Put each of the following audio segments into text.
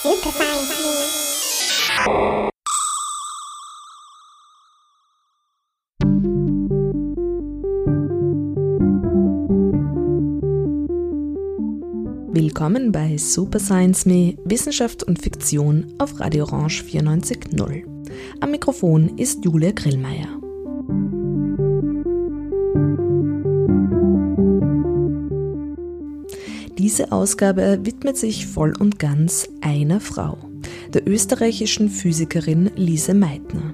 Super Science Willkommen bei Super Science Me Wissenschaft und Fiktion auf Radio Orange 94.0. Am Mikrofon ist Julia Grillmeier. Diese Ausgabe widmet sich voll und ganz einer Frau, der österreichischen Physikerin Lise Meitner.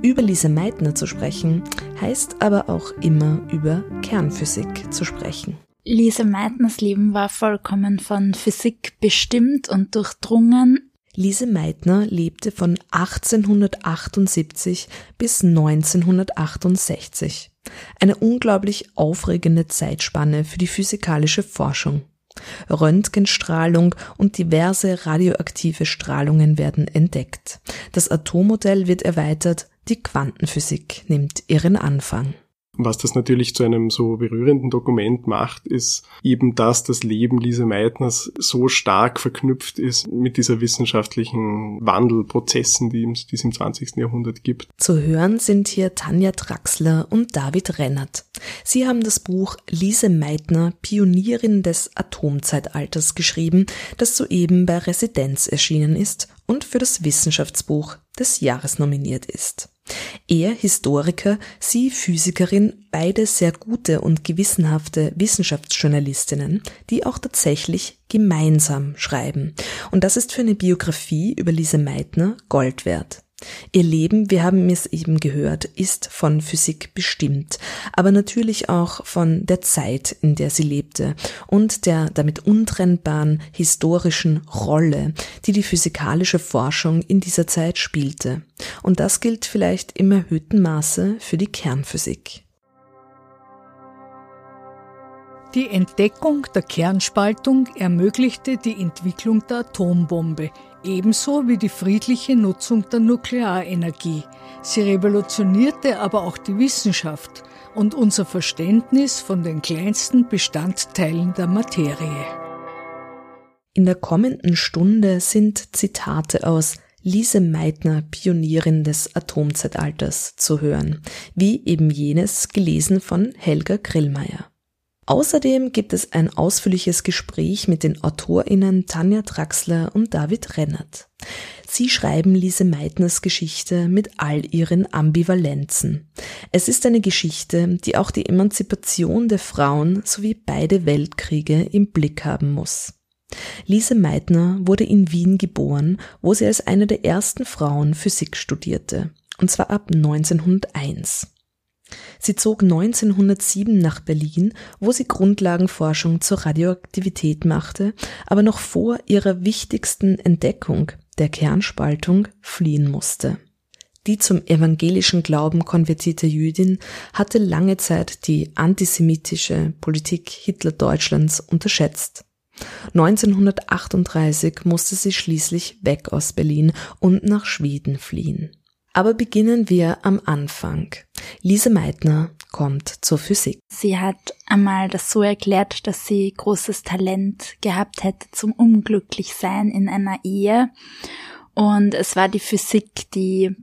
Über Lise Meitner zu sprechen, heißt aber auch immer über Kernphysik zu sprechen. Lise Meitners Leben war vollkommen von Physik bestimmt und durchdrungen. Lise Meitner lebte von 1878 bis 1968. Eine unglaublich aufregende Zeitspanne für die physikalische Forschung. Röntgenstrahlung und diverse radioaktive Strahlungen werden entdeckt. Das Atommodell wird erweitert, die Quantenphysik nimmt ihren Anfang. Was das natürlich zu einem so berührenden Dokument macht, ist eben, dass das Leben Lise Meitners so stark verknüpft ist mit dieser wissenschaftlichen Wandelprozessen, die es im 20. Jahrhundert gibt. Zu hören sind hier Tanja Traxler und David Rennert. Sie haben das Buch Lise Meitner, Pionierin des Atomzeitalters geschrieben, das soeben bei Residenz erschienen ist und für das Wissenschaftsbuch des Jahres nominiert ist. Er Historiker, sie Physikerin, beide sehr gute und gewissenhafte Wissenschaftsjournalistinnen, die auch tatsächlich gemeinsam schreiben. Und das ist für eine Biografie über Lise Meitner Gold wert. Ihr Leben, wir haben es eben gehört, ist von Physik bestimmt, aber natürlich auch von der Zeit, in der sie lebte und der damit untrennbaren historischen Rolle, die die physikalische Forschung in dieser Zeit spielte. Und das gilt vielleicht im erhöhten Maße für die Kernphysik. Die Entdeckung der Kernspaltung ermöglichte die Entwicklung der Atombombe, ebenso wie die friedliche Nutzung der Nuklearenergie. Sie revolutionierte aber auch die Wissenschaft und unser Verständnis von den kleinsten Bestandteilen der Materie. In der kommenden Stunde sind Zitate aus Lise Meitner, Pionierin des Atomzeitalters, zu hören, wie eben jenes gelesen von Helga Grillmeier. Außerdem gibt es ein ausführliches Gespräch mit den AutorInnen Tanja Traxler und David Rennert. Sie schreiben Lise Meitners Geschichte mit all ihren Ambivalenzen. Es ist eine Geschichte, die auch die Emanzipation der Frauen sowie beide Weltkriege im Blick haben muss. Lise Meitner wurde in Wien geboren, wo sie als eine der ersten Frauen Physik studierte, und zwar ab 1901. Sie zog 1907 nach Berlin, wo sie Grundlagenforschung zur Radioaktivität machte, aber noch vor ihrer wichtigsten Entdeckung, der Kernspaltung, fliehen musste. Die zum evangelischen Glauben konvertierte Jüdin hatte lange Zeit die antisemitische Politik Hitler-Deutschlands unterschätzt. 1938 musste sie schließlich weg aus Berlin und nach Schweden fliehen. Aber beginnen wir am Anfang. Lise Meitner kommt zur Physik. Sie hat einmal das so erklärt, dass sie großes Talent gehabt hätte zum Unglücklichsein in einer Ehe. Und es war die Physik, die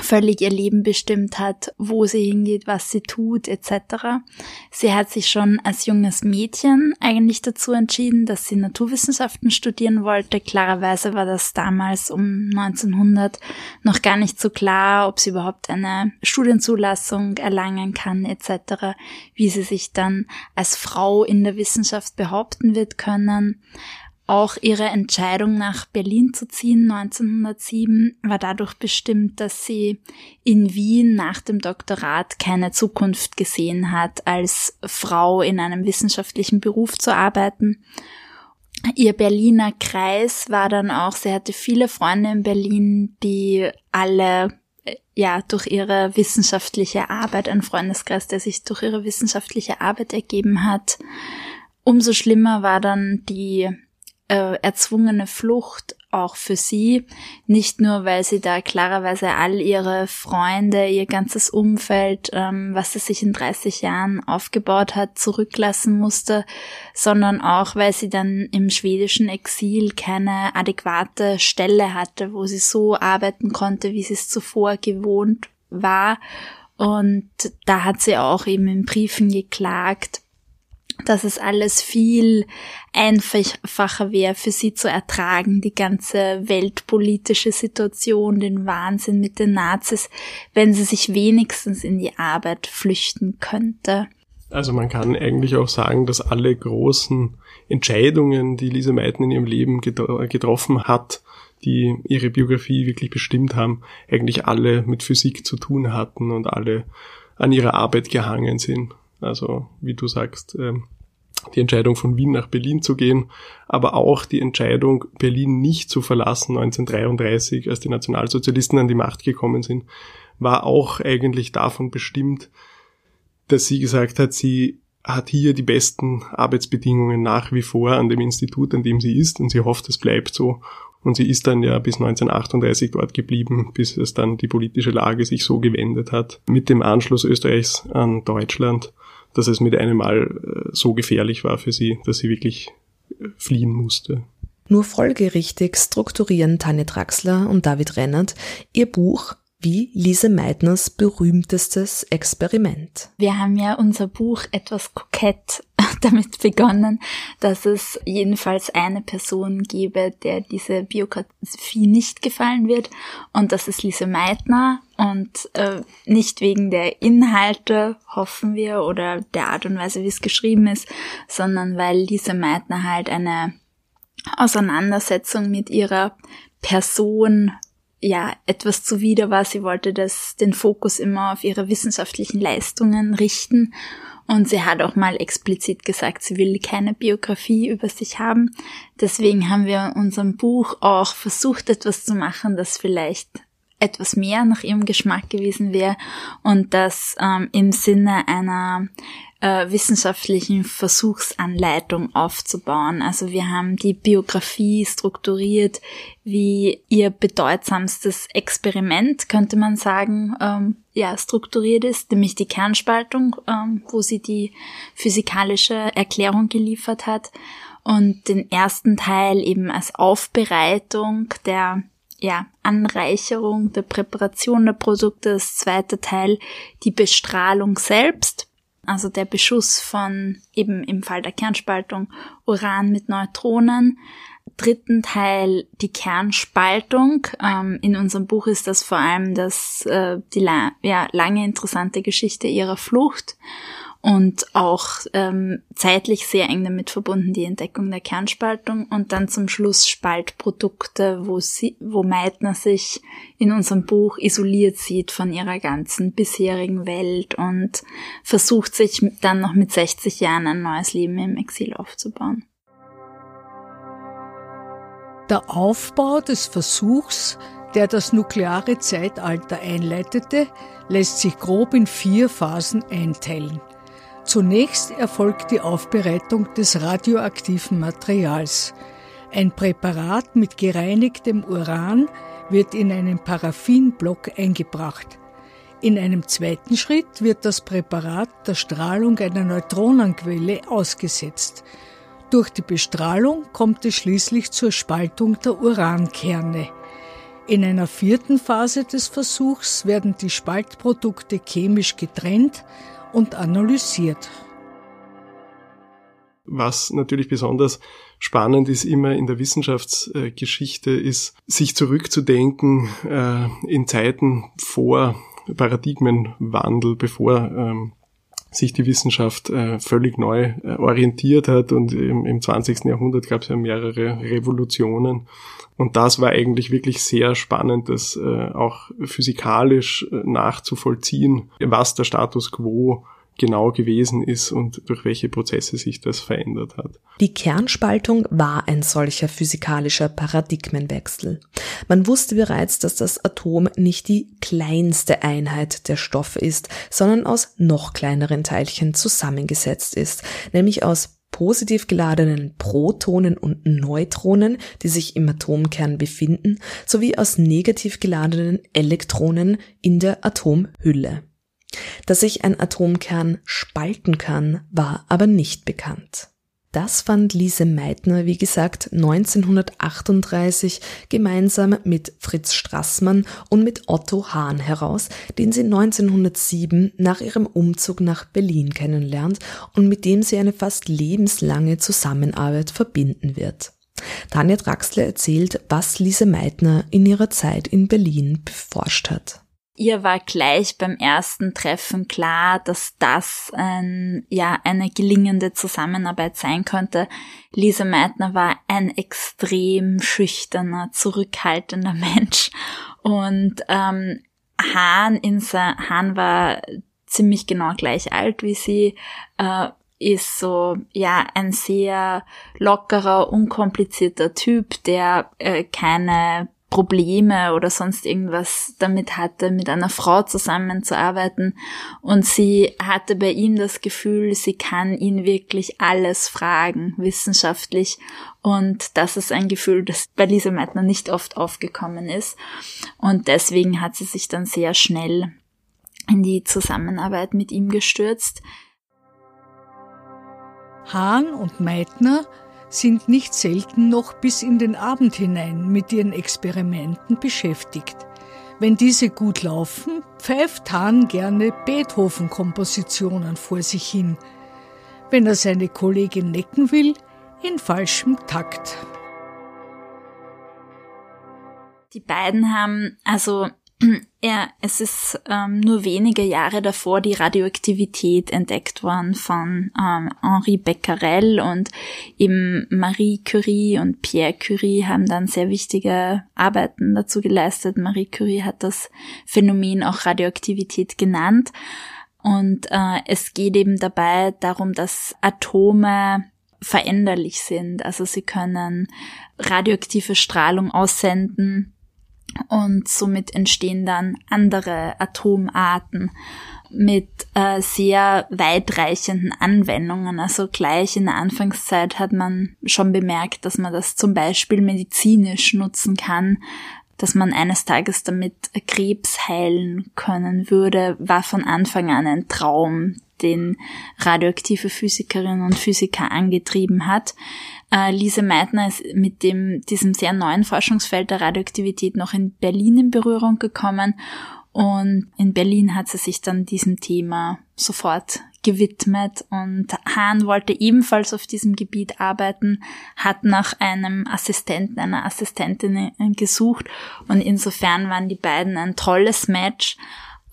völlig ihr Leben bestimmt hat, wo sie hingeht, was sie tut, etc. Sie hat sich schon als junges Mädchen eigentlich dazu entschieden, dass sie Naturwissenschaften studieren wollte. Klarerweise war das damals um 1900 noch gar nicht so klar, ob sie überhaupt eine Studienzulassung erlangen kann, etc., wie sie sich dann als Frau in der Wissenschaft behaupten wird können. Auch ihre Entscheidung nach Berlin zu ziehen 1907 war dadurch bestimmt, dass sie in Wien nach dem Doktorat keine Zukunft gesehen hat, als Frau in einem wissenschaftlichen Beruf zu arbeiten. Ihr Berliner Kreis war dann auch, sie hatte viele Freunde in Berlin, die alle äh, ja, durch ihre wissenschaftliche Arbeit, ein Freundeskreis, der sich durch ihre wissenschaftliche Arbeit ergeben hat. Umso schlimmer war dann die äh, erzwungene Flucht auch für sie. Nicht nur, weil sie da klarerweise all ihre Freunde, ihr ganzes Umfeld, ähm, was sie sich in 30 Jahren aufgebaut hat, zurücklassen musste, sondern auch, weil sie dann im schwedischen Exil keine adäquate Stelle hatte, wo sie so arbeiten konnte, wie sie es zuvor gewohnt war. Und da hat sie auch eben in Briefen geklagt, dass es alles viel einfacher wäre für sie zu ertragen, die ganze weltpolitische Situation, den Wahnsinn mit den Nazis, wenn sie sich wenigstens in die Arbeit flüchten könnte. Also man kann eigentlich auch sagen, dass alle großen Entscheidungen, die Lise Meitner in ihrem Leben getroffen hat, die ihre Biografie wirklich bestimmt haben, eigentlich alle mit Physik zu tun hatten und alle an ihrer Arbeit gehangen sind. Also wie du sagst, ähm, die Entscheidung von Wien nach Berlin zu gehen, aber auch die Entscheidung, Berlin nicht zu verlassen 1933, als die Nationalsozialisten an die Macht gekommen sind, war auch eigentlich davon bestimmt, dass sie gesagt hat, sie hat hier die besten Arbeitsbedingungen nach wie vor an dem Institut, an dem sie ist und sie hofft, es bleibt so. Und sie ist dann ja bis 1938 dort geblieben, bis es dann die politische Lage sich so gewendet hat. Mit dem Anschluss Österreichs an Deutschland, dass es mit einem Mal äh, so gefährlich war für sie, dass sie wirklich äh, fliehen musste. Nur folgerichtig strukturieren Tanja Draxler und David Rennert ihr Buch wie Lise Meitners berühmtestes Experiment. Wir haben ja unser Buch etwas kokett damit begonnen, dass es jedenfalls eine Person gäbe, der diese Biografie nicht gefallen wird und das ist Lise Meitner und äh, nicht wegen der Inhalte, hoffen wir, oder der Art und Weise, wie es geschrieben ist, sondern weil Lise Meitner halt eine Auseinandersetzung mit ihrer Person ja etwas zuwider war. Sie wollte das, den Fokus immer auf ihre wissenschaftlichen Leistungen richten und sie hat auch mal explizit gesagt, sie will keine Biografie über sich haben. Deswegen haben wir in unserem Buch auch versucht, etwas zu machen, das vielleicht etwas mehr nach ihrem Geschmack gewesen wäre und das ähm, im Sinne einer äh, wissenschaftlichen Versuchsanleitung aufzubauen. Also wir haben die Biografie strukturiert wie ihr bedeutsamstes Experiment, könnte man sagen, ähm, ja, strukturiert ist, nämlich die Kernspaltung, ähm, wo sie die physikalische Erklärung geliefert hat und den ersten Teil eben als Aufbereitung der ja, Anreicherung der Präparation der Produkte, das zweite Teil die Bestrahlung selbst, also der Beschuss von eben im Fall der Kernspaltung Uran mit Neutronen. Dritten Teil die Kernspaltung. Ähm, in unserem Buch ist das vor allem das, äh, die la ja, lange interessante Geschichte ihrer Flucht und auch ähm, zeitlich sehr eng damit verbunden die Entdeckung der Kernspaltung und dann zum Schluss Spaltprodukte, wo sie, wo Meitner sich in unserem Buch isoliert sieht von ihrer ganzen bisherigen Welt und versucht sich dann noch mit 60 Jahren ein neues Leben im Exil aufzubauen. Der Aufbau des Versuchs, der das nukleare Zeitalter einleitete, lässt sich grob in vier Phasen einteilen. Zunächst erfolgt die Aufbereitung des radioaktiven Materials. Ein Präparat mit gereinigtem Uran wird in einen Paraffinblock eingebracht. In einem zweiten Schritt wird das Präparat der Strahlung einer Neutronenquelle ausgesetzt. Durch die Bestrahlung kommt es schließlich zur Spaltung der Urankerne. In einer vierten Phase des Versuchs werden die Spaltprodukte chemisch getrennt und analysiert. Was natürlich besonders spannend ist immer in der Wissenschaftsgeschichte, ist sich zurückzudenken äh, in Zeiten vor Paradigmenwandel, bevor ähm, sich die Wissenschaft äh, völlig neu äh, orientiert hat und im 20. Jahrhundert gab es ja mehrere Revolutionen und das war eigentlich wirklich sehr spannend, das äh, auch physikalisch äh, nachzuvollziehen, was der Status quo genau gewesen ist und durch welche Prozesse sich das verändert hat. Die Kernspaltung war ein solcher physikalischer Paradigmenwechsel. Man wusste bereits, dass das Atom nicht die kleinste Einheit der Stoffe ist, sondern aus noch kleineren Teilchen zusammengesetzt ist, nämlich aus positiv geladenen Protonen und Neutronen, die sich im Atomkern befinden, sowie aus negativ geladenen Elektronen in der Atomhülle. Dass sich ein Atomkern spalten kann, war aber nicht bekannt. Das fand Lise Meitner, wie gesagt, 1938 gemeinsam mit Fritz Strassmann und mit Otto Hahn heraus, den sie 1907 nach ihrem Umzug nach Berlin kennenlernt und mit dem sie eine fast lebenslange Zusammenarbeit verbinden wird. Tanja Draxler erzählt, was Lise Meitner in ihrer Zeit in Berlin beforscht hat. Ihr war gleich beim ersten Treffen klar, dass das ein, ja, eine gelingende Zusammenarbeit sein könnte. Lisa Meitner war ein extrem schüchterner, zurückhaltender Mensch. Und ähm, Hahn, in Hahn war ziemlich genau gleich alt wie sie, äh, ist so, ja, ein sehr lockerer, unkomplizierter Typ, der äh, keine Probleme oder sonst irgendwas damit hatte, mit einer Frau zusammenzuarbeiten. Und sie hatte bei ihm das Gefühl, sie kann ihn wirklich alles fragen, wissenschaftlich. Und das ist ein Gefühl, das bei Lisa Meitner nicht oft aufgekommen ist. Und deswegen hat sie sich dann sehr schnell in die Zusammenarbeit mit ihm gestürzt. Hahn und Meitner sind nicht selten noch bis in den Abend hinein mit ihren Experimenten beschäftigt. Wenn diese gut laufen, pfeift Hahn gerne Beethoven-Kompositionen vor sich hin. Wenn er seine Kollegin necken will, in falschem Takt. Die beiden haben also ja, es ist ähm, nur wenige Jahre davor die Radioaktivität entdeckt worden von ähm, Henri Becquerel und eben Marie Curie und Pierre Curie haben dann sehr wichtige Arbeiten dazu geleistet. Marie Curie hat das Phänomen auch Radioaktivität genannt. Und äh, es geht eben dabei darum, dass Atome veränderlich sind. Also sie können radioaktive Strahlung aussenden und somit entstehen dann andere Atomarten mit äh, sehr weitreichenden Anwendungen. Also gleich in der Anfangszeit hat man schon bemerkt, dass man das zum Beispiel medizinisch nutzen kann, dass man eines Tages damit Krebs heilen können würde, war von Anfang an ein Traum, den radioaktive Physikerinnen und Physiker angetrieben hat. Äh, Lise Meitner ist mit dem, diesem sehr neuen Forschungsfeld der Radioaktivität noch in Berlin in Berührung gekommen. Und in Berlin hat sie sich dann diesem Thema sofort gewidmet. Und Hahn wollte ebenfalls auf diesem Gebiet arbeiten, hat nach einem Assistenten, einer Assistentin gesucht. Und insofern waren die beiden ein tolles Match,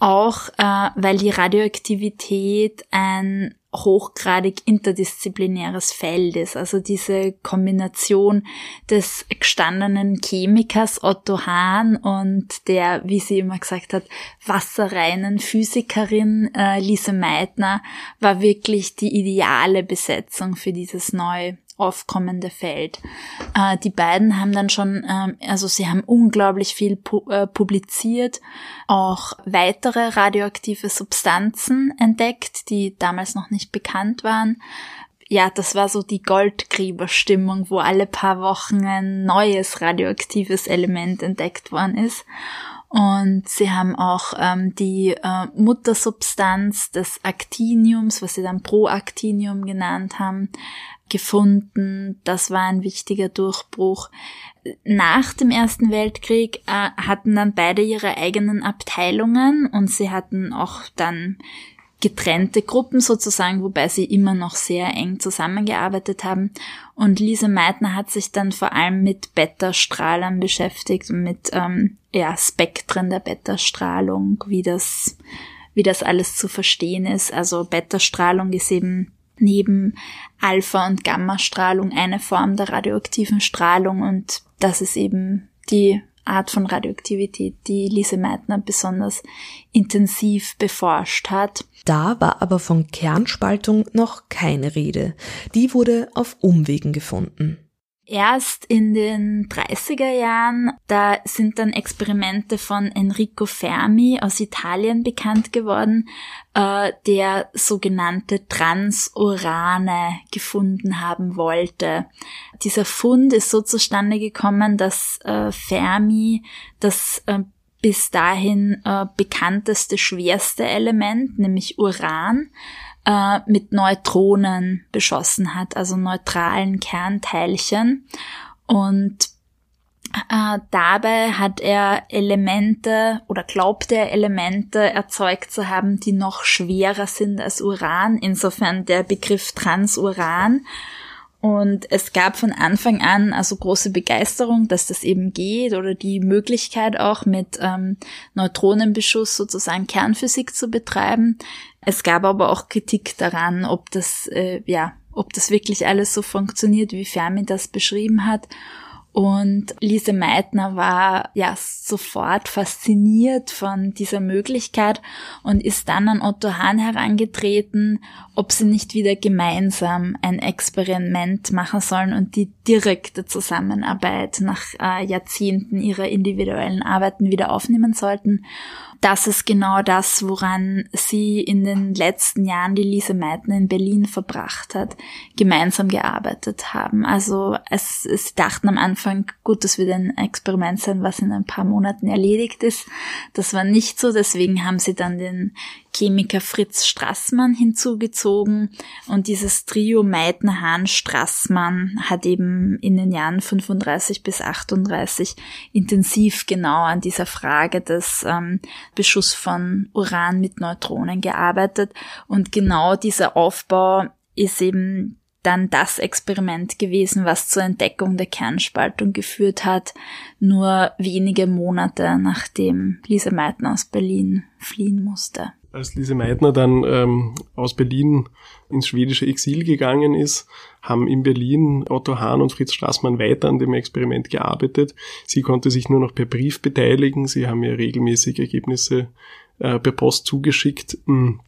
auch äh, weil die Radioaktivität ein hochgradig interdisziplinäres Feld ist. Also diese Kombination des gestandenen Chemikers Otto Hahn und der, wie sie immer gesagt hat, wasserreinen Physikerin äh, Lise Meitner war wirklich die ideale Besetzung für dieses neu aufkommende Feld. Äh, die beiden haben dann schon, ähm, also sie haben unglaublich viel pu äh, publiziert, auch weitere radioaktive Substanzen entdeckt, die damals noch nicht bekannt waren. Ja, das war so die Goldgräberstimmung, wo alle paar Wochen ein neues radioaktives Element entdeckt worden ist. Und sie haben auch ähm, die äh, Muttersubstanz des Actiniums, was sie dann Proactinium genannt haben, gefunden. Das war ein wichtiger Durchbruch. Nach dem Ersten Weltkrieg äh, hatten dann beide ihre eigenen Abteilungen und sie hatten auch dann getrennte Gruppen sozusagen, wobei sie immer noch sehr eng zusammengearbeitet haben. Und Lise Meitner hat sich dann vor allem mit Beta-Strahlern beschäftigt und mit ähm, ja, Spektren der Beta-Strahlung, wie das, wie das alles zu verstehen ist. Also Beta-Strahlung ist eben neben Alpha- und Gamma-Strahlung eine Form der radioaktiven Strahlung und das ist eben die Art von Radioaktivität, die Lise Meitner besonders intensiv beforscht hat. Da war aber von Kernspaltung noch keine Rede. Die wurde auf Umwegen gefunden. Erst in den 30er Jahren, da sind dann Experimente von Enrico Fermi aus Italien bekannt geworden, äh, der sogenannte Transurane gefunden haben wollte. Dieser Fund ist so zustande gekommen, dass äh, Fermi das äh, bis dahin äh, bekannteste, schwerste Element, nämlich Uran, äh, mit Neutronen beschossen hat, also neutralen Kernteilchen. Und äh, dabei hat er Elemente oder glaubte er Elemente erzeugt zu haben, die noch schwerer sind als Uran. Insofern der Begriff Transuran und es gab von Anfang an also große Begeisterung, dass das eben geht oder die Möglichkeit auch mit ähm, Neutronenbeschuss sozusagen Kernphysik zu betreiben. Es gab aber auch Kritik daran, ob das äh, ja, ob das wirklich alles so funktioniert, wie Fermi das beschrieben hat. Und Lise Meitner war ja sofort fasziniert von dieser Möglichkeit und ist dann an Otto Hahn herangetreten, ob sie nicht wieder gemeinsam ein Experiment machen sollen und die direkte Zusammenarbeit nach äh, Jahrzehnten ihrer individuellen Arbeiten wieder aufnehmen sollten das ist genau das, woran sie in den letzten Jahren, die Lise Meitner in Berlin verbracht hat, gemeinsam gearbeitet haben. Also es, es dachten am Anfang, gut, das wird ein Experiment sein, was in ein paar Monaten erledigt ist. Das war nicht so, deswegen haben sie dann den Chemiker Fritz Strassmann hinzugezogen. Und dieses Trio Meitner, Hahn, Strassmann hat eben in den Jahren 35 bis 38 intensiv genau an dieser Frage des ähm, Beschuss von Uran mit Neutronen gearbeitet. Und genau dieser Aufbau ist eben dann das Experiment gewesen, was zur Entdeckung der Kernspaltung geführt hat, nur wenige Monate nachdem Lise Meitner aus Berlin fliehen musste als Lise Meitner dann ähm, aus Berlin ins schwedische Exil gegangen ist, haben in Berlin Otto Hahn und Fritz Straßmann weiter an dem Experiment gearbeitet. Sie konnte sich nur noch per Brief beteiligen. Sie haben ihr regelmäßig Ergebnisse äh, per Post zugeschickt. Hm.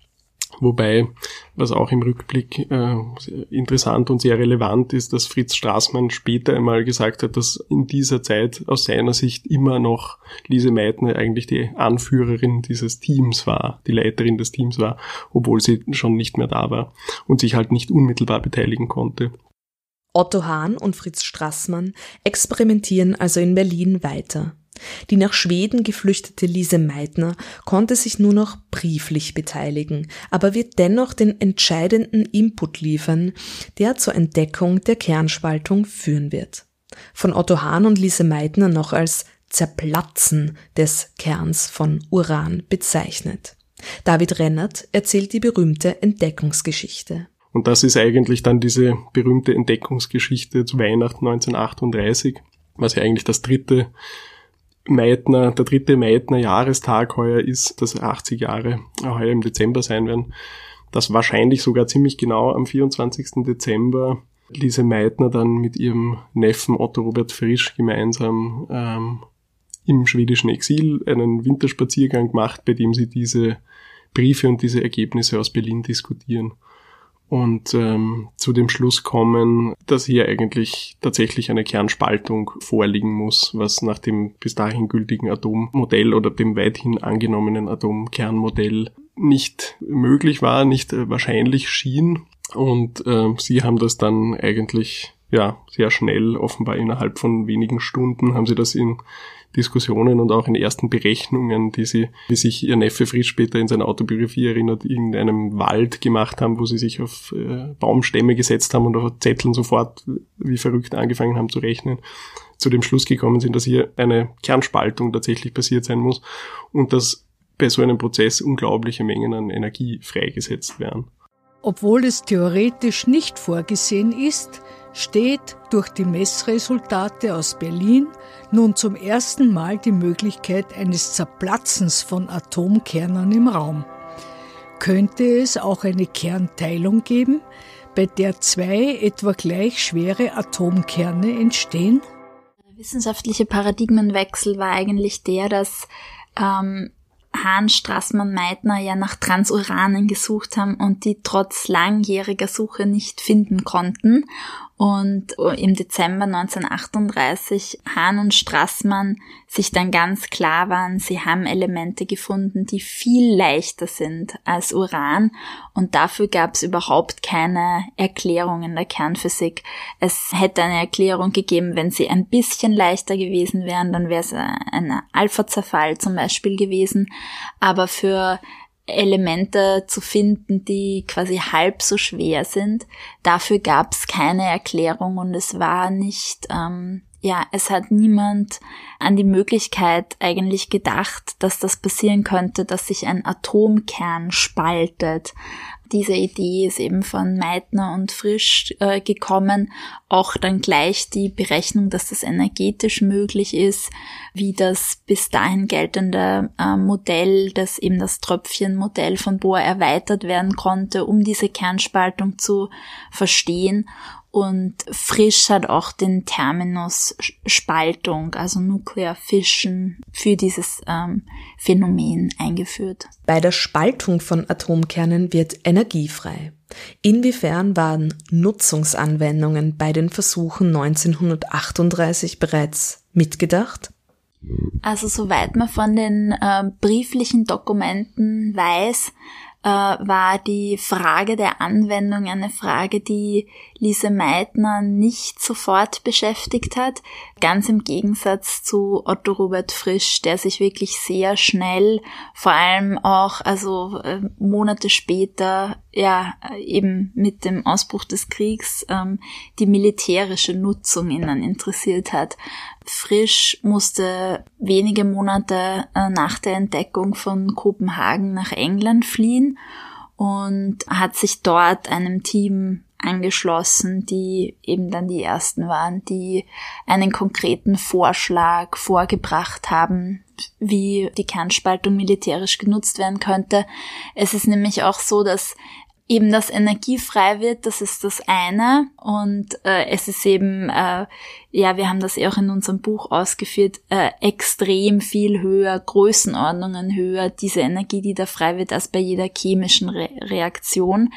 Wobei, was auch im Rückblick äh, interessant und sehr relevant ist, dass Fritz Straßmann später einmal gesagt hat, dass in dieser Zeit aus seiner Sicht immer noch Lise Meitner eigentlich die Anführerin dieses Teams war, die Leiterin des Teams war, obwohl sie schon nicht mehr da war und sich halt nicht unmittelbar beteiligen konnte. Otto Hahn und Fritz Straßmann experimentieren also in Berlin weiter. Die nach Schweden geflüchtete Lise Meitner konnte sich nur noch brieflich beteiligen, aber wird dennoch den entscheidenden Input liefern, der zur Entdeckung der Kernspaltung führen wird. Von Otto Hahn und Lise Meitner noch als Zerplatzen des Kerns von Uran bezeichnet. David Rennert erzählt die berühmte Entdeckungsgeschichte. Und das ist eigentlich dann diese berühmte Entdeckungsgeschichte zu Weihnachten 1938, was ja eigentlich das dritte Meitner, der dritte Meitner Jahrestag heuer ist, dass 80 Jahre heuer im Dezember sein werden, dass wahrscheinlich sogar ziemlich genau am 24. Dezember Lise Meitner dann mit ihrem Neffen Otto Robert Frisch gemeinsam ähm, im schwedischen Exil einen Winterspaziergang macht, bei dem sie diese Briefe und diese Ergebnisse aus Berlin diskutieren und ähm, zu dem Schluss kommen, dass hier eigentlich tatsächlich eine Kernspaltung vorliegen muss, was nach dem bis dahin gültigen Atommodell oder dem weithin angenommenen Atomkernmodell nicht möglich war, nicht äh, wahrscheinlich schien. Und äh, sie haben das dann eigentlich ja sehr schnell, offenbar innerhalb von wenigen Stunden, haben sie das in Diskussionen und auch in ersten Berechnungen, die sie, wie sich ihr Neffe Frisch später in seiner Autobiografie erinnert, in einem Wald gemacht haben, wo sie sich auf äh, Baumstämme gesetzt haben und auf Zetteln sofort wie verrückt angefangen haben zu rechnen, zu dem Schluss gekommen sind, dass hier eine Kernspaltung tatsächlich passiert sein muss und dass bei so einem Prozess unglaubliche Mengen an Energie freigesetzt werden. Obwohl es theoretisch nicht vorgesehen ist, steht durch die Messresultate aus Berlin nun zum ersten Mal die Möglichkeit eines Zerplatzens von Atomkernen im Raum. Könnte es auch eine Kernteilung geben, bei der zwei etwa gleich schwere Atomkerne entstehen? Der wissenschaftliche Paradigmenwechsel war eigentlich der, dass ähm, Hahn, Strassmann, Meitner ja nach Transuranen gesucht haben und die trotz langjähriger Suche nicht finden konnten und im Dezember 1938 Hahn und Strassmann sich dann ganz klar waren, sie haben Elemente gefunden, die viel leichter sind als Uran und dafür gab es überhaupt keine Erklärung in der Kernphysik. Es hätte eine Erklärung gegeben, wenn sie ein bisschen leichter gewesen wären, dann wäre es ein Alpha-Zerfall zum Beispiel gewesen, aber für Elemente zu finden, die quasi halb so schwer sind. Dafür gab es keine Erklärung und es war nicht, ähm, ja, es hat niemand an die Möglichkeit eigentlich gedacht, dass das passieren könnte, dass sich ein Atomkern spaltet diese Idee ist eben von Meitner und Frisch äh, gekommen. Auch dann gleich die Berechnung, dass das energetisch möglich ist, wie das bis dahin geltende äh, Modell, das eben das Tröpfchenmodell von Bohr erweitert werden konnte, um diese Kernspaltung zu verstehen. Und Frisch hat auch den Terminus Spaltung, also Nuclear Fission, für dieses ähm, Phänomen eingeführt. Bei der Spaltung von Atomkernen wird Energie frei. Inwiefern waren Nutzungsanwendungen bei den Versuchen 1938 bereits mitgedacht? Also soweit man von den äh, brieflichen Dokumenten weiß, äh, war die Frage der Anwendung eine Frage, die Lise Meitner nicht sofort beschäftigt hat. Ganz im Gegensatz zu Otto Robert Frisch, der sich wirklich sehr schnell, vor allem auch, also äh, Monate später, ja, eben mit dem Ausbruch des Kriegs, ähm, die militärische Nutzung innen interessiert hat. Frisch musste wenige Monate äh, nach der Entdeckung von Kopenhagen nach England fliehen und hat sich dort einem Team angeschlossen, die eben dann die ersten waren, die einen konkreten Vorschlag vorgebracht haben, wie die Kernspaltung militärisch genutzt werden könnte. Es ist nämlich auch so, dass eben das Energie frei wird, das ist das eine. Und äh, es ist eben, äh, ja, wir haben das ja auch in unserem Buch ausgeführt, äh, extrem viel höher, Größenordnungen höher, diese Energie, die da frei wird, als bei jeder chemischen Re Reaktion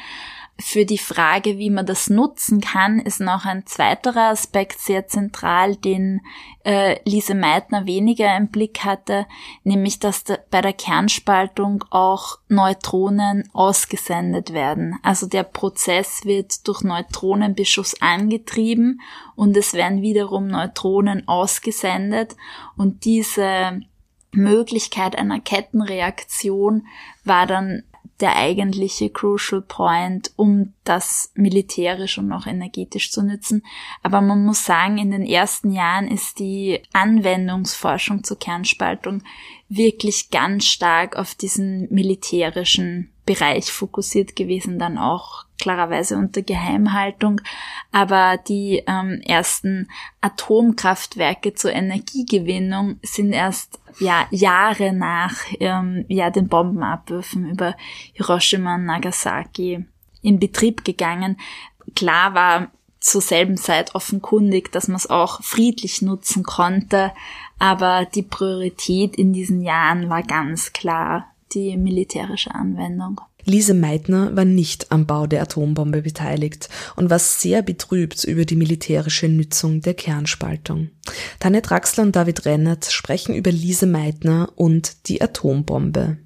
für die Frage, wie man das nutzen kann, ist noch ein zweiterer Aspekt sehr zentral, den äh, Lise Meitner weniger im Blick hatte, nämlich dass da bei der Kernspaltung auch Neutronen ausgesendet werden. Also der Prozess wird durch Neutronenbeschuss angetrieben und es werden wiederum Neutronen ausgesendet und diese Möglichkeit einer Kettenreaktion war dann der eigentliche Crucial Point, um das militärisch und auch energetisch zu nützen. Aber man muss sagen, in den ersten Jahren ist die Anwendungsforschung zur Kernspaltung wirklich ganz stark auf diesen militärischen Bereich fokussiert gewesen, dann auch klarerweise unter Geheimhaltung. Aber die ähm, ersten Atomkraftwerke zur Energiegewinnung sind erst ja Jahre nach ähm, ja den Bombenabwürfen über Hiroshima und Nagasaki in Betrieb gegangen. Klar war zur selben Zeit offenkundig, dass man es auch friedlich nutzen konnte, aber die Priorität in diesen Jahren war ganz klar die militärische Anwendung. Lise Meitner war nicht am Bau der Atombombe beteiligt und war sehr betrübt über die militärische Nützung der Kernspaltung. Tanja Draxler und David Rennert sprechen über Lise Meitner und die Atombombe.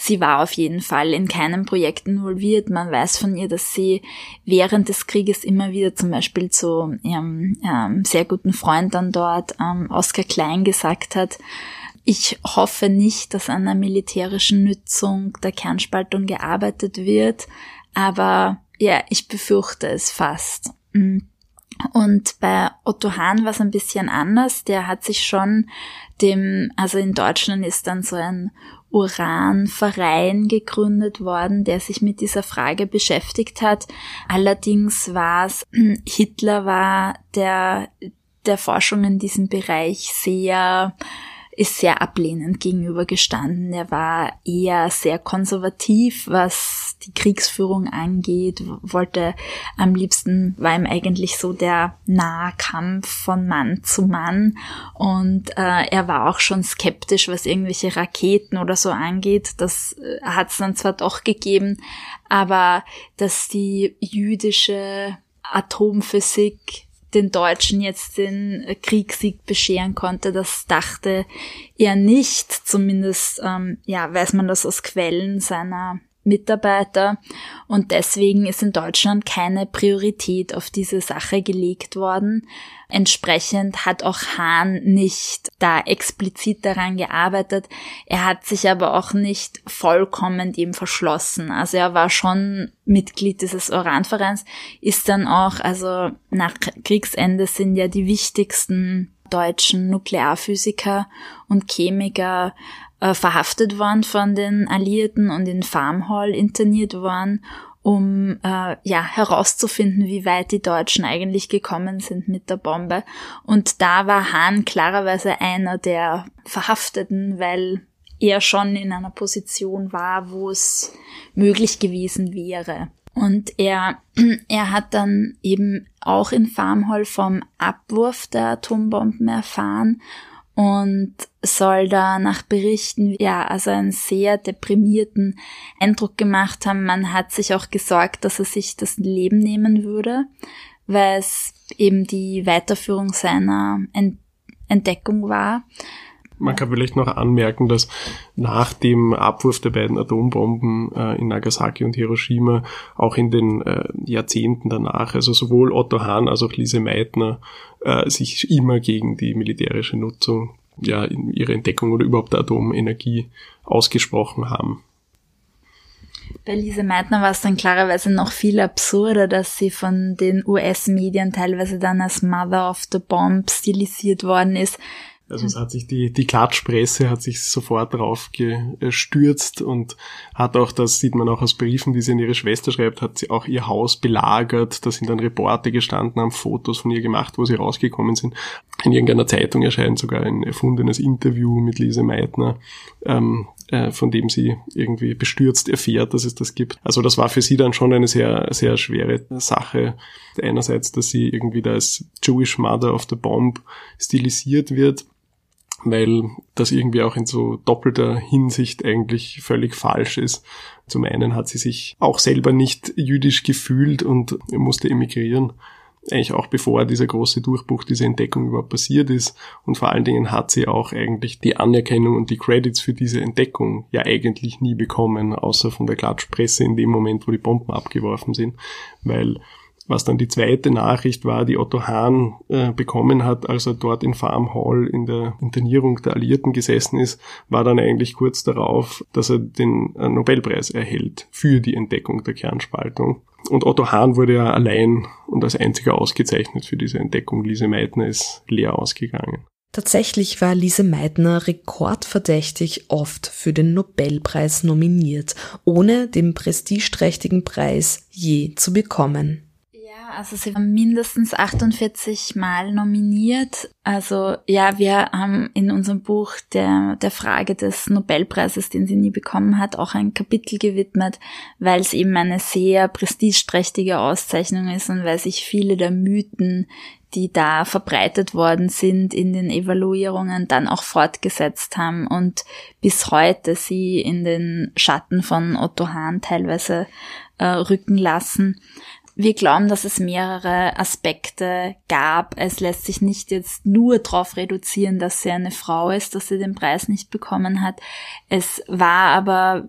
Sie war auf jeden Fall in keinem Projekt involviert. Man weiß von ihr, dass sie während des Krieges immer wieder zum Beispiel zu ihrem ähm, sehr guten Freund dann dort, ähm, Oskar Klein, gesagt hat, ich hoffe nicht, dass an der militärischen Nützung der Kernspaltung gearbeitet wird, aber ja, ich befürchte es fast. Mm. Und bei Otto Hahn war es ein bisschen anders. Der hat sich schon dem, also in Deutschland ist dann so ein Uranverein gegründet worden, der sich mit dieser Frage beschäftigt hat. Allerdings war es, Hitler war der, der Forschung in diesem Bereich sehr ist sehr ablehnend gegenübergestanden. Er war eher sehr konservativ, was die Kriegsführung angeht, wollte am liebsten, war ihm eigentlich so der Nahkampf von Mann zu Mann und äh, er war auch schon skeptisch, was irgendwelche Raketen oder so angeht. Das äh, hat es dann zwar doch gegeben, aber dass die jüdische Atomphysik den Deutschen jetzt den Kriegssieg bescheren konnte. Das dachte er nicht. Zumindest ähm, ja, weiß man das aus Quellen seiner Mitarbeiter. Und deswegen ist in Deutschland keine Priorität auf diese Sache gelegt worden. Entsprechend hat auch Hahn nicht da explizit daran gearbeitet. Er hat sich aber auch nicht vollkommen dem verschlossen. Also er war schon Mitglied dieses Uranvereins, ist dann auch, also nach Kriegsende sind ja die wichtigsten deutschen Nuklearphysiker und Chemiker äh, verhaftet worden von den Alliierten und in Farmhall interniert worden, um äh, ja herauszufinden, wie weit die Deutschen eigentlich gekommen sind mit der Bombe. Und da war Hahn klarerweise einer der Verhafteten, weil er schon in einer Position war, wo es möglich gewesen wäre. Und er, er hat dann eben auch in Farmhall vom Abwurf der Atombomben erfahren und soll da nach Berichten ja also einen sehr deprimierten Eindruck gemacht haben. Man hat sich auch gesorgt, dass er sich das Leben nehmen würde, weil es eben die Weiterführung seiner Entdeckung war. Man kann vielleicht noch anmerken, dass nach dem Abwurf der beiden Atombomben äh, in Nagasaki und Hiroshima auch in den äh, Jahrzehnten danach, also sowohl Otto Hahn als auch Lise Meitner, äh, sich immer gegen die militärische Nutzung, ja, in ihre Entdeckung oder überhaupt der Atomenergie ausgesprochen haben. Bei Lise Meitner war es dann klarerweise noch viel absurder, dass sie von den US-Medien teilweise dann als Mother of the Bomb stilisiert worden ist. Also es hat sich die, die Klatschpresse hat sich sofort drauf gestürzt und hat auch, das sieht man auch aus Briefen, die sie an ihre Schwester schreibt, hat sie auch ihr Haus belagert. Da sind dann Reporter gestanden, haben Fotos von ihr gemacht, wo sie rausgekommen sind. In irgendeiner Zeitung erscheint sogar ein erfundenes Interview mit Lise Meitner, ähm, äh, von dem sie irgendwie bestürzt erfährt, dass es das gibt. Also das war für sie dann schon eine sehr, sehr schwere Sache. Einerseits, dass sie irgendwie da als Jewish Mother of the Bomb stilisiert wird weil das irgendwie auch in so doppelter Hinsicht eigentlich völlig falsch ist. Zum einen hat sie sich auch selber nicht jüdisch gefühlt und musste emigrieren, eigentlich auch bevor dieser große Durchbruch, diese Entdeckung überhaupt passiert ist. Und vor allen Dingen hat sie auch eigentlich die Anerkennung und die Credits für diese Entdeckung ja eigentlich nie bekommen, außer von der Klatschpresse in dem Moment, wo die Bomben abgeworfen sind, weil was dann die zweite Nachricht war, die Otto Hahn äh, bekommen hat, als er dort in Farm Hall in der Internierung der Alliierten gesessen ist, war dann eigentlich kurz darauf, dass er den äh, Nobelpreis erhält für die Entdeckung der Kernspaltung. Und Otto Hahn wurde ja allein und als einziger ausgezeichnet für diese Entdeckung. Lise Meitner ist leer ausgegangen. Tatsächlich war Lise Meitner rekordverdächtig oft für den Nobelpreis nominiert, ohne den prestigeträchtigen Preis je zu bekommen also sie war mindestens 48 Mal nominiert. Also ja, wir haben in unserem Buch der, der Frage des Nobelpreises, den sie nie bekommen hat, auch ein Kapitel gewidmet, weil es eben eine sehr prestigeträchtige Auszeichnung ist und weil sich viele der Mythen, die da verbreitet worden sind in den Evaluierungen, dann auch fortgesetzt haben und bis heute sie in den Schatten von Otto Hahn teilweise äh, rücken lassen. Wir glauben, dass es mehrere Aspekte gab. Es lässt sich nicht jetzt nur darauf reduzieren, dass sie eine Frau ist, dass sie den Preis nicht bekommen hat. Es war aber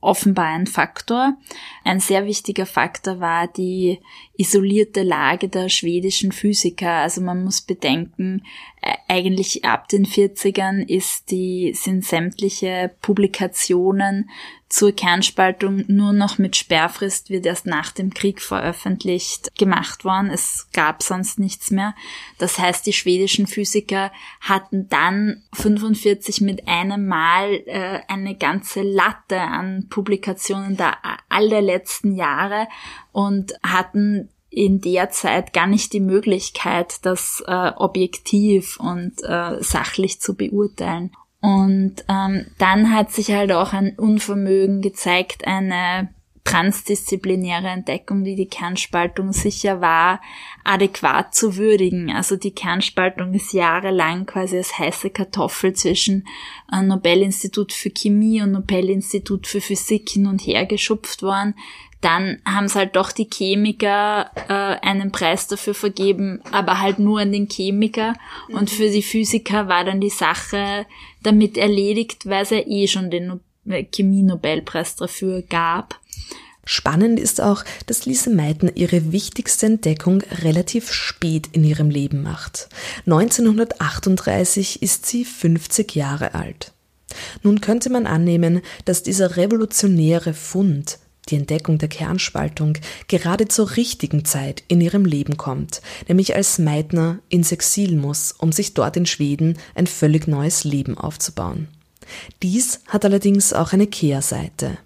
offenbar ein Faktor. Ein sehr wichtiger Faktor war die isolierte Lage der schwedischen Physiker. Also man muss bedenken, äh, eigentlich ab den 40ern ist die, sind sämtliche Publikationen zur Kernspaltung nur noch mit Sperrfrist wird erst nach dem Krieg veröffentlicht gemacht worden. Es gab sonst nichts mehr. Das heißt, die schwedischen Physiker hatten dann 45 mit einem Mal äh, eine ganze Latte an Publikationen der aller letzten Jahre und hatten in der Zeit gar nicht die Möglichkeit, das äh, objektiv und äh, sachlich zu beurteilen. Und ähm, dann hat sich halt auch ein Unvermögen gezeigt, eine transdisziplinäre Entdeckung, die die Kernspaltung sicher war, adäquat zu würdigen. Also die Kernspaltung ist jahrelang quasi als heiße Kartoffel zwischen äh, Nobelinstitut für Chemie und Nobelinstitut für Physik hin und her geschupft worden dann haben es halt doch die Chemiker äh, einen Preis dafür vergeben, aber halt nur an den Chemiker. Mhm. Und für die Physiker war dann die Sache damit erledigt, weil es ja eh schon den Chemie-Nobelpreis dafür gab. Spannend ist auch, dass Lise Meitner ihre wichtigste Entdeckung relativ spät in ihrem Leben macht. 1938 ist sie 50 Jahre alt. Nun könnte man annehmen, dass dieser revolutionäre Fund, die Entdeckung der Kernspaltung, gerade zur richtigen Zeit in ihrem Leben kommt, nämlich als Meitner ins Exil muss, um sich dort in Schweden ein völlig neues Leben aufzubauen. Dies hat allerdings auch eine Kehrseite.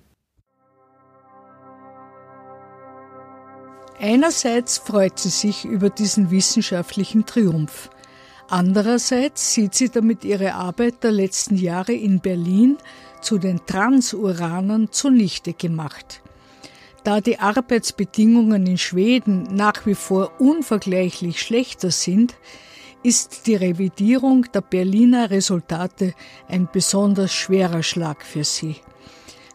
Einerseits freut sie sich über diesen wissenschaftlichen Triumph. Andererseits sieht sie damit ihre Arbeit der letzten Jahre in Berlin zu den Transuranern zunichte gemacht. Da die Arbeitsbedingungen in Schweden nach wie vor unvergleichlich schlechter sind, ist die Revidierung der Berliner Resultate ein besonders schwerer Schlag für sie.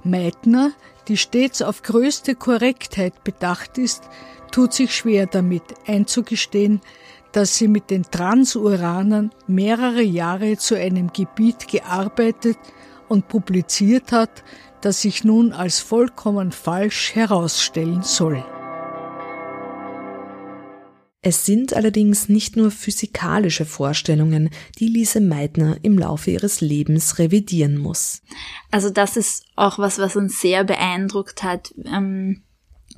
Meitner, die stets auf größte Korrektheit bedacht ist, tut sich schwer damit einzugestehen, dass sie mit den Transuranern mehrere Jahre zu einem Gebiet gearbeitet und publiziert hat, das sich nun als vollkommen falsch herausstellen soll. Es sind allerdings nicht nur physikalische Vorstellungen, die Lise Meitner im Laufe ihres Lebens revidieren muss. Also das ist auch was, was uns sehr beeindruckt hat. Ähm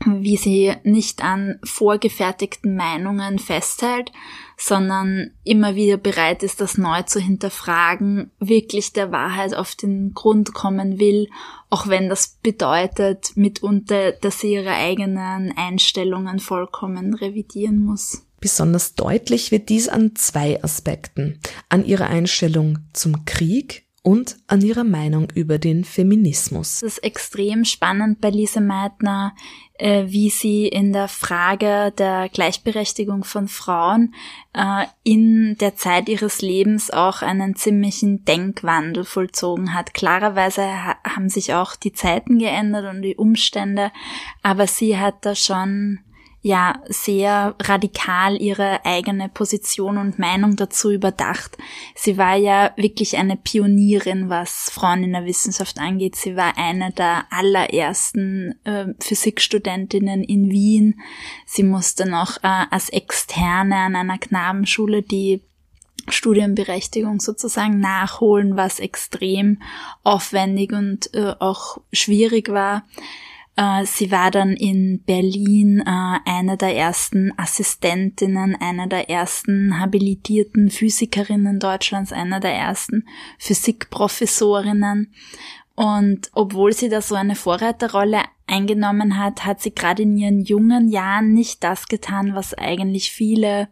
wie sie nicht an vorgefertigten Meinungen festhält, sondern immer wieder bereit ist, das neu zu hinterfragen, wirklich der Wahrheit auf den Grund kommen will, auch wenn das bedeutet mitunter, dass sie ihre eigenen Einstellungen vollkommen revidieren muss. Besonders deutlich wird dies an zwei Aspekten. An ihrer Einstellung zum Krieg und an ihrer Meinung über den Feminismus. Es ist extrem spannend bei Lise Meitner, äh, wie sie in der Frage der Gleichberechtigung von Frauen äh, in der Zeit ihres Lebens auch einen ziemlichen Denkwandel vollzogen hat. Klarerweise haben sich auch die Zeiten geändert und die Umstände, aber sie hat da schon ja sehr radikal ihre eigene Position und Meinung dazu überdacht. Sie war ja wirklich eine Pionierin, was Frauen in der Wissenschaft angeht. Sie war eine der allerersten äh, Physikstudentinnen in Wien. Sie musste noch äh, als Externe an einer Knabenschule die Studienberechtigung sozusagen nachholen, was extrem aufwendig und äh, auch schwierig war. Äh, sie war dann in Berlin äh, eine der ersten Assistentinnen, eine der ersten habilitierten Physikerinnen Deutschlands, einer der ersten Physikprofessorinnen. Und obwohl sie da so eine Vorreiterrolle eingenommen hat, hat sie gerade in ihren jungen Jahren nicht das getan, was eigentlich viele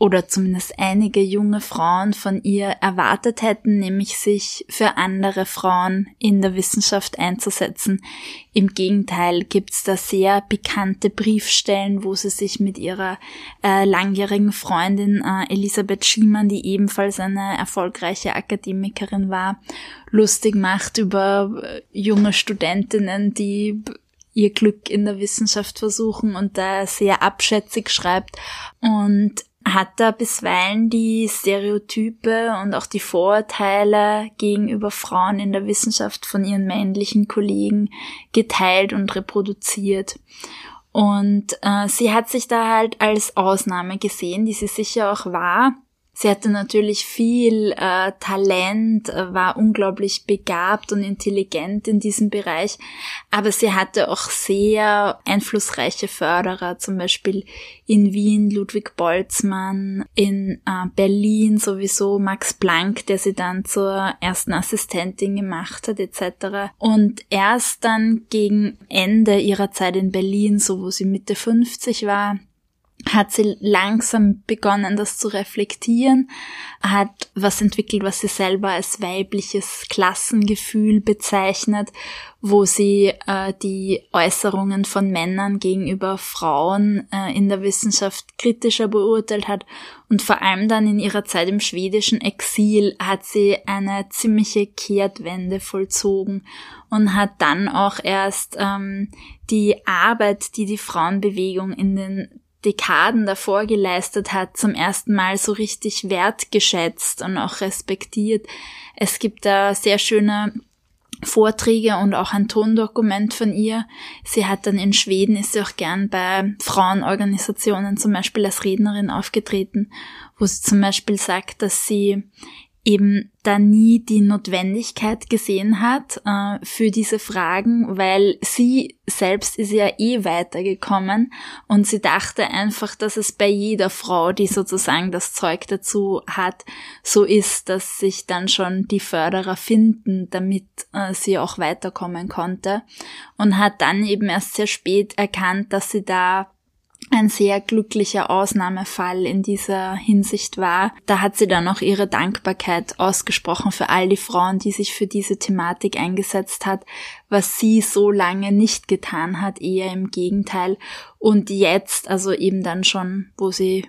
oder zumindest einige junge Frauen von ihr erwartet hätten, nämlich sich für andere Frauen in der Wissenschaft einzusetzen. Im Gegenteil gibt's da sehr bekannte Briefstellen, wo sie sich mit ihrer äh, langjährigen Freundin äh, Elisabeth Schiemann, die ebenfalls eine erfolgreiche Akademikerin war, lustig macht über äh, junge Studentinnen, die ihr Glück in der Wissenschaft versuchen und da sehr abschätzig schreibt. Und hat da bisweilen die Stereotype und auch die Vorurteile gegenüber Frauen in der Wissenschaft von ihren männlichen Kollegen geteilt und reproduziert. Und äh, sie hat sich da halt als Ausnahme gesehen, die sie sicher auch war. Sie hatte natürlich viel äh, Talent, äh, war unglaublich begabt und intelligent in diesem Bereich, aber sie hatte auch sehr einflussreiche Förderer, zum Beispiel in Wien Ludwig Boltzmann, in äh, Berlin sowieso Max Planck, der sie dann zur ersten Assistentin gemacht hat, etc. Und erst dann gegen Ende ihrer Zeit in Berlin, so wo sie Mitte 50 war, hat sie langsam begonnen, das zu reflektieren, hat was entwickelt, was sie selber als weibliches Klassengefühl bezeichnet, wo sie äh, die Äußerungen von Männern gegenüber Frauen äh, in der Wissenschaft kritischer beurteilt hat. Und vor allem dann in ihrer Zeit im schwedischen Exil hat sie eine ziemliche Kehrtwende vollzogen und hat dann auch erst ähm, die Arbeit, die die Frauenbewegung in den Dekaden davor geleistet hat, zum ersten Mal so richtig wertgeschätzt und auch respektiert. Es gibt da sehr schöne Vorträge und auch ein Tondokument von ihr. Sie hat dann in Schweden, ist sie auch gern bei Frauenorganisationen zum Beispiel als Rednerin aufgetreten, wo sie zum Beispiel sagt, dass sie eben da nie die Notwendigkeit gesehen hat äh, für diese Fragen, weil sie selbst ist ja eh weitergekommen und sie dachte einfach, dass es bei jeder Frau, die sozusagen das Zeug dazu hat, so ist, dass sich dann schon die Förderer finden, damit äh, sie auch weiterkommen konnte und hat dann eben erst sehr spät erkannt, dass sie da ein sehr glücklicher Ausnahmefall in dieser Hinsicht war. Da hat sie dann auch ihre Dankbarkeit ausgesprochen für all die Frauen, die sich für diese Thematik eingesetzt hat, was sie so lange nicht getan hat, eher im Gegenteil. Und jetzt, also eben dann schon, wo sie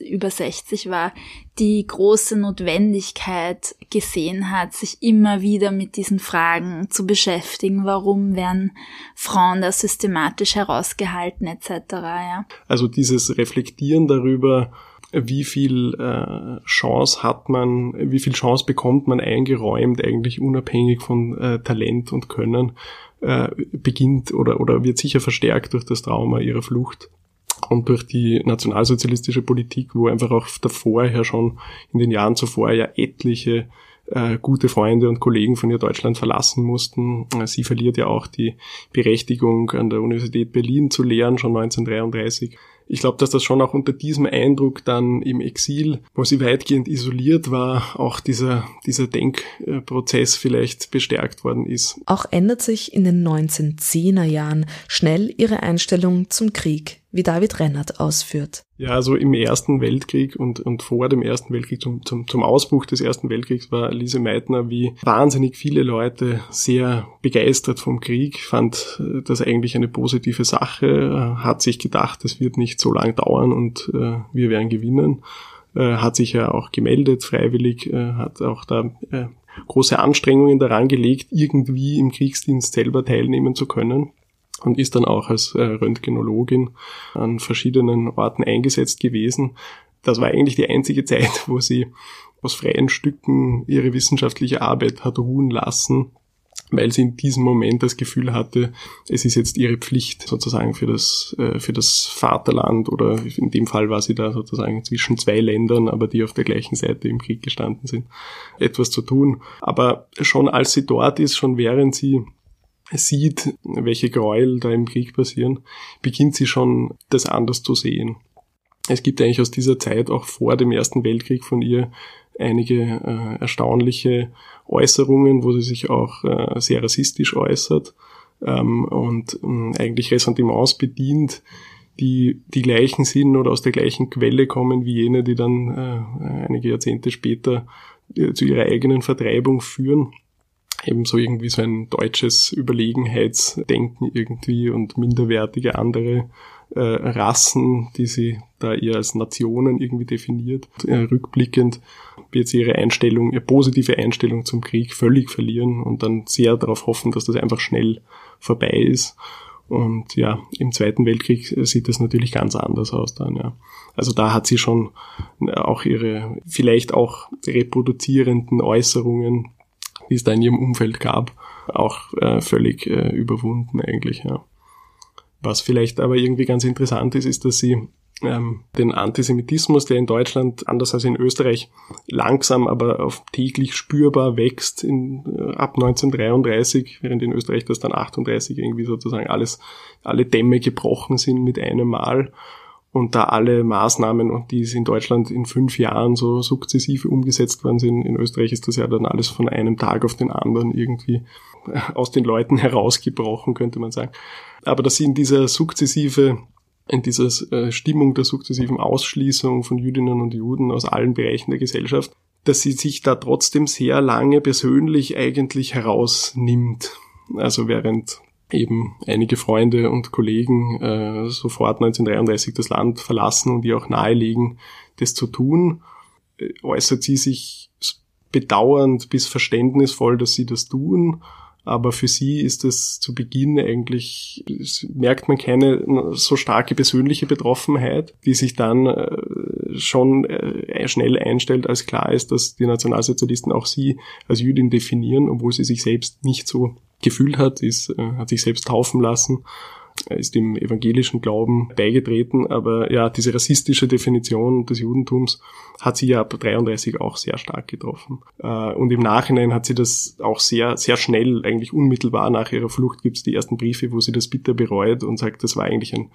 über 60 war, die große Notwendigkeit gesehen hat, sich immer wieder mit diesen Fragen zu beschäftigen. Warum werden Frauen da systematisch herausgehalten etc. Ja. Also dieses Reflektieren darüber, wie viel äh, Chance hat man, wie viel Chance bekommt man eingeräumt, eigentlich unabhängig von äh, Talent und Können, äh, beginnt oder, oder wird sicher verstärkt durch das Trauma ihrer Flucht und durch die nationalsozialistische Politik, wo einfach auch davor ja schon in den Jahren zuvor ja etliche äh, gute Freunde und Kollegen von ihr Deutschland verlassen mussten. Äh, sie verliert ja auch die Berechtigung, an der Universität Berlin zu lehren, schon 1933 ich glaube, dass das schon auch unter diesem Eindruck dann im Exil, wo sie weitgehend isoliert war, auch dieser, dieser Denkprozess vielleicht bestärkt worden ist. Auch ändert sich in den 1910er Jahren schnell ihre Einstellung zum Krieg wie David Rennert ausführt. Ja, also im Ersten Weltkrieg und, und vor dem Ersten Weltkrieg, zum, zum, zum Ausbruch des Ersten Weltkriegs, war Lise Meitner wie wahnsinnig viele Leute sehr begeistert vom Krieg, fand äh, das eigentlich eine positive Sache, äh, hat sich gedacht, es wird nicht so lang dauern und äh, wir werden gewinnen, äh, hat sich ja auch gemeldet freiwillig, äh, hat auch da äh, große Anstrengungen daran gelegt, irgendwie im Kriegsdienst selber teilnehmen zu können und ist dann auch als äh, Röntgenologin an verschiedenen Orten eingesetzt gewesen. Das war eigentlich die einzige Zeit, wo sie aus freien Stücken ihre wissenschaftliche Arbeit hat ruhen lassen, weil sie in diesem Moment das Gefühl hatte, es ist jetzt ihre Pflicht sozusagen für das, äh, für das Vaterland oder in dem Fall war sie da sozusagen zwischen zwei Ländern, aber die auf der gleichen Seite im Krieg gestanden sind, etwas zu tun. Aber schon als sie dort ist, schon während sie sieht, welche Gräuel da im Krieg passieren, beginnt sie schon das anders zu sehen. Es gibt eigentlich aus dieser Zeit auch vor dem Ersten Weltkrieg von ihr einige äh, erstaunliche Äußerungen, wo sie sich auch äh, sehr rassistisch äußert ähm, und äh, eigentlich Ressentiments bedient, die die gleichen sind oder aus der gleichen Quelle kommen wie jene, die dann äh, einige Jahrzehnte später äh, zu ihrer eigenen Vertreibung führen eben so irgendwie so ein deutsches Überlegenheitsdenken irgendwie und minderwertige andere äh, Rassen, die sie da eher als Nationen irgendwie definiert. Äh, rückblickend wird sie ihre Einstellung, ihre positive Einstellung zum Krieg völlig verlieren und dann sehr darauf hoffen, dass das einfach schnell vorbei ist. Und ja, im Zweiten Weltkrieg sieht das natürlich ganz anders aus dann, ja. Also da hat sie schon auch ihre vielleicht auch reproduzierenden Äußerungen die es da in ihrem Umfeld gab, auch äh, völlig äh, überwunden eigentlich. Ja. Was vielleicht aber irgendwie ganz interessant ist, ist, dass sie ähm, den Antisemitismus, der in Deutschland anders als in Österreich langsam, aber auf täglich spürbar wächst in, äh, ab 1933, während in Österreich das dann 38 irgendwie sozusagen alles, alle Dämme gebrochen sind mit einem Mal und da alle Maßnahmen, die in Deutschland in fünf Jahren so sukzessive umgesetzt worden sind, in Österreich ist das ja dann alles von einem Tag auf den anderen irgendwie aus den Leuten herausgebrochen, könnte man sagen. Aber dass sie in dieser sukzessive in dieser äh, Stimmung der sukzessiven Ausschließung von Jüdinnen und Juden aus allen Bereichen der Gesellschaft, dass sie sich da trotzdem sehr lange persönlich eigentlich herausnimmt. Also während eben einige Freunde und Kollegen äh, sofort 1933 das Land verlassen und ihr auch nahelegen, das zu tun, äh, äußert sie sich bedauernd bis verständnisvoll, dass sie das tun. Aber für sie ist es zu Beginn eigentlich, merkt man keine so starke persönliche Betroffenheit, die sich dann äh, schon äh, schnell einstellt, als klar ist, dass die Nationalsozialisten auch sie als Jüdin definieren, obwohl sie sich selbst nicht so gefühlt hat, ist, äh, hat sich selbst taufen lassen ist dem evangelischen Glauben beigetreten, aber ja, diese rassistische Definition des Judentums hat sie ja ab 33 auch sehr stark getroffen. Äh, und im Nachhinein hat sie das auch sehr, sehr schnell, eigentlich unmittelbar nach ihrer Flucht gibt es die ersten Briefe, wo sie das bitter bereut und sagt, das war eigentlich ein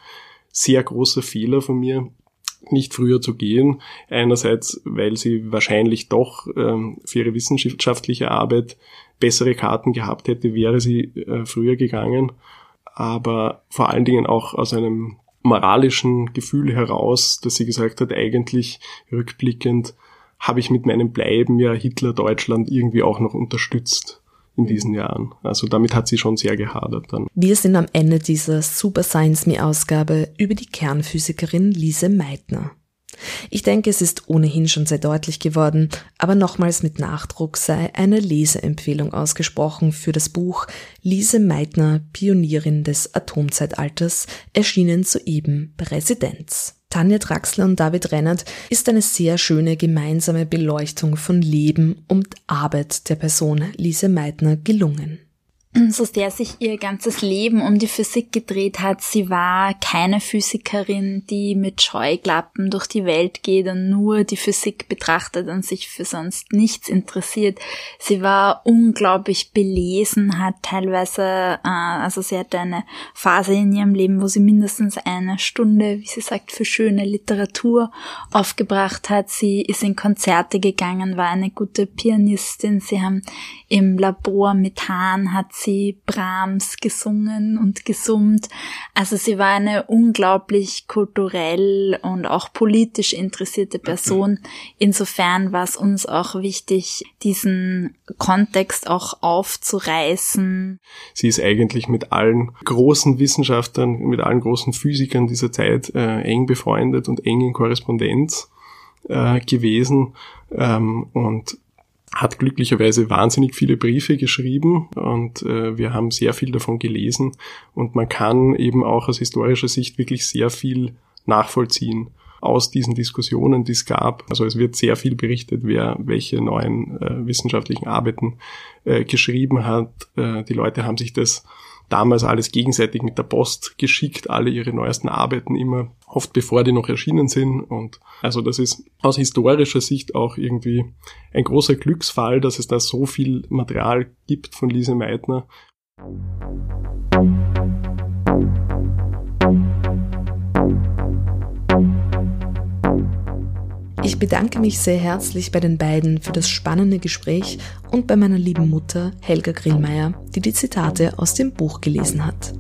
sehr großer Fehler von mir, nicht früher zu gehen. Einerseits, weil sie wahrscheinlich doch ähm, für ihre wissenschaftliche Arbeit bessere Karten gehabt hätte, wäre sie äh, früher gegangen aber vor allen Dingen auch aus einem moralischen Gefühl heraus, dass sie gesagt hat, eigentlich rückblickend habe ich mit meinem Bleiben ja Hitler Deutschland irgendwie auch noch unterstützt in diesen Jahren. Also damit hat sie schon sehr gehadert dann. Wir sind am Ende dieser Super Science Me Ausgabe über die Kernphysikerin Lise Meitner. Ich denke, es ist ohnehin schon sehr deutlich geworden, aber nochmals mit Nachdruck sei eine Leseempfehlung ausgesprochen für das Buch Lise Meitner, Pionierin des Atomzeitalters, erschienen soeben bei Residenz. Tanja Draxler und David Rennert ist eine sehr schöne gemeinsame Beleuchtung von Leben und Arbeit der Person Lise Meitner gelungen so sehr sich ihr ganzes Leben um die Physik gedreht hat. Sie war keine Physikerin, die mit Scheuklappen durch die Welt geht und nur die Physik betrachtet und sich für sonst nichts interessiert. Sie war unglaublich belesen, hat teilweise, äh, also sie hatte eine Phase in ihrem Leben, wo sie mindestens eine Stunde, wie sie sagt, für schöne Literatur aufgebracht hat. Sie ist in Konzerte gegangen, war eine gute Pianistin. Sie haben im Labor mit Hahn hat sie Brahms gesungen und gesummt. Also sie war eine unglaublich kulturell und auch politisch interessierte Person. Insofern war es uns auch wichtig, diesen Kontext auch aufzureißen. Sie ist eigentlich mit allen großen Wissenschaftlern, mit allen großen Physikern dieser Zeit äh, eng befreundet und eng in Korrespondenz äh, gewesen ähm, und hat glücklicherweise wahnsinnig viele Briefe geschrieben und äh, wir haben sehr viel davon gelesen und man kann eben auch aus historischer Sicht wirklich sehr viel nachvollziehen aus diesen Diskussionen, die es gab. Also es wird sehr viel berichtet, wer welche neuen äh, wissenschaftlichen Arbeiten äh, geschrieben hat. Äh, die Leute haben sich das damals alles gegenseitig mit der Post geschickt, alle ihre neuesten Arbeiten immer, oft bevor die noch erschienen sind. Und also das ist aus historischer Sicht auch irgendwie ein großer Glücksfall, dass es da so viel Material gibt von Lise Meitner. Ich bedanke mich sehr herzlich bei den beiden für das spannende Gespräch und bei meiner lieben Mutter Helga Grillmeier, die die Zitate aus dem Buch gelesen hat.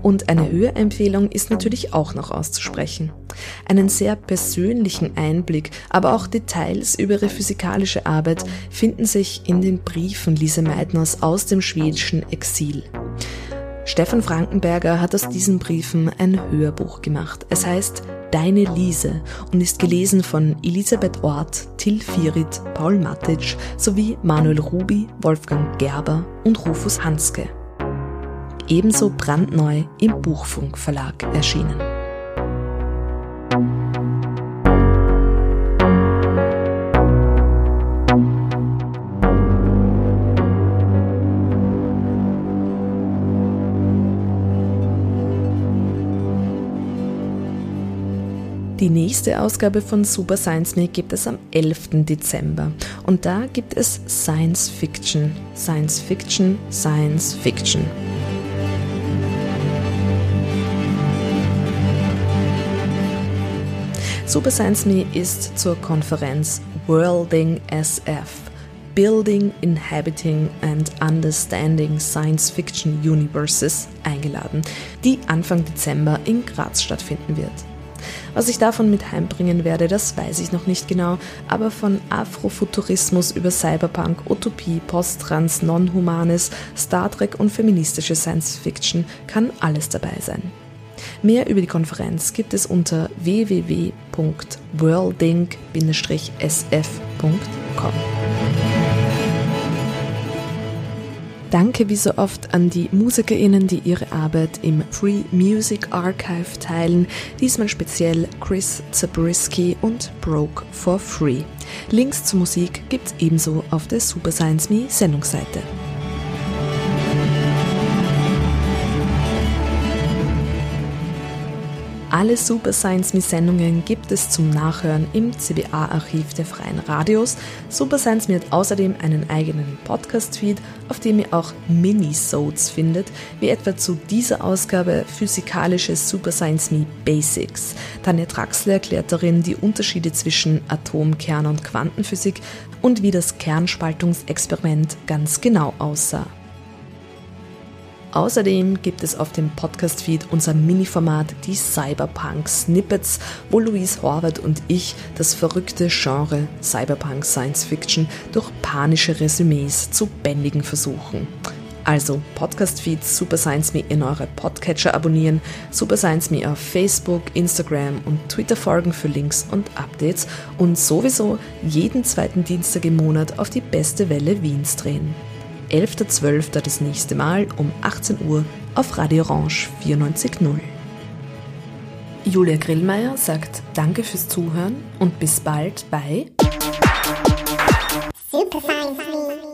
Und eine Hörempfehlung ist natürlich auch noch auszusprechen. Einen sehr persönlichen Einblick, aber auch Details über ihre physikalische Arbeit finden sich in den Briefen Lise Meitners aus dem schwedischen Exil. Stefan Frankenberger hat aus diesen Briefen ein Hörbuch gemacht. Es heißt Deine Liese und ist gelesen von Elisabeth Ort, Till Fierit, Paul Matic sowie Manuel Rubi, Wolfgang Gerber und Rufus Hanske. Ebenso brandneu im Buchfunk Verlag erschienen. Die nächste Ausgabe von Super Science Me gibt es am 11. Dezember. Und da gibt es Science Fiction. Science Fiction, Science Fiction. Super Science Me ist zur Konferenz Worlding SF Building, Inhabiting and Understanding Science Fiction Universes eingeladen, die Anfang Dezember in Graz stattfinden wird. Was ich davon mit heimbringen werde, das weiß ich noch nicht genau, aber von Afrofuturismus über Cyberpunk, Utopie, Posttrans, Non-Humanes, Star Trek und feministische Science Fiction kann alles dabei sein. Mehr über die Konferenz gibt es unter www.worlding-sf.com. Danke wie so oft an die MusikerInnen, die ihre Arbeit im Free Music Archive teilen. Diesmal speziell Chris Zabriskie und Broke for Free. Links zur Musik gibt's ebenso auf der Super Science Me Sendungsseite. Alle Super Science Me Sendungen gibt es zum Nachhören im CBA-Archiv der Freien Radios. Super Science Me hat außerdem einen eigenen Podcast-Feed, auf dem ihr auch Mini-Sodes findet, wie etwa zu dieser Ausgabe Physikalische Super Science Me Basics. Tanja Traxler erklärt darin die Unterschiede zwischen Atom-, Kern- und Quantenphysik und wie das Kernspaltungsexperiment ganz genau aussah. Außerdem gibt es auf dem Podcast-Feed unser Mini-Format Die Cyberpunk Snippets, wo Louise Horvath und ich das verrückte Genre Cyberpunk Science Fiction durch panische Resümees zu bändigen versuchen. Also Podcast-Feed Super Science Me in eure Podcatcher abonnieren, Super Science Me auf Facebook, Instagram und Twitter folgen für Links und Updates und sowieso jeden zweiten Dienstag im Monat auf die beste Welle Wiens drehen. 11.12. das nächste Mal um 18 Uhr auf Radio Orange 94.0. Julia Grillmeier sagt Danke fürs Zuhören und bis bald bei Super Science Me.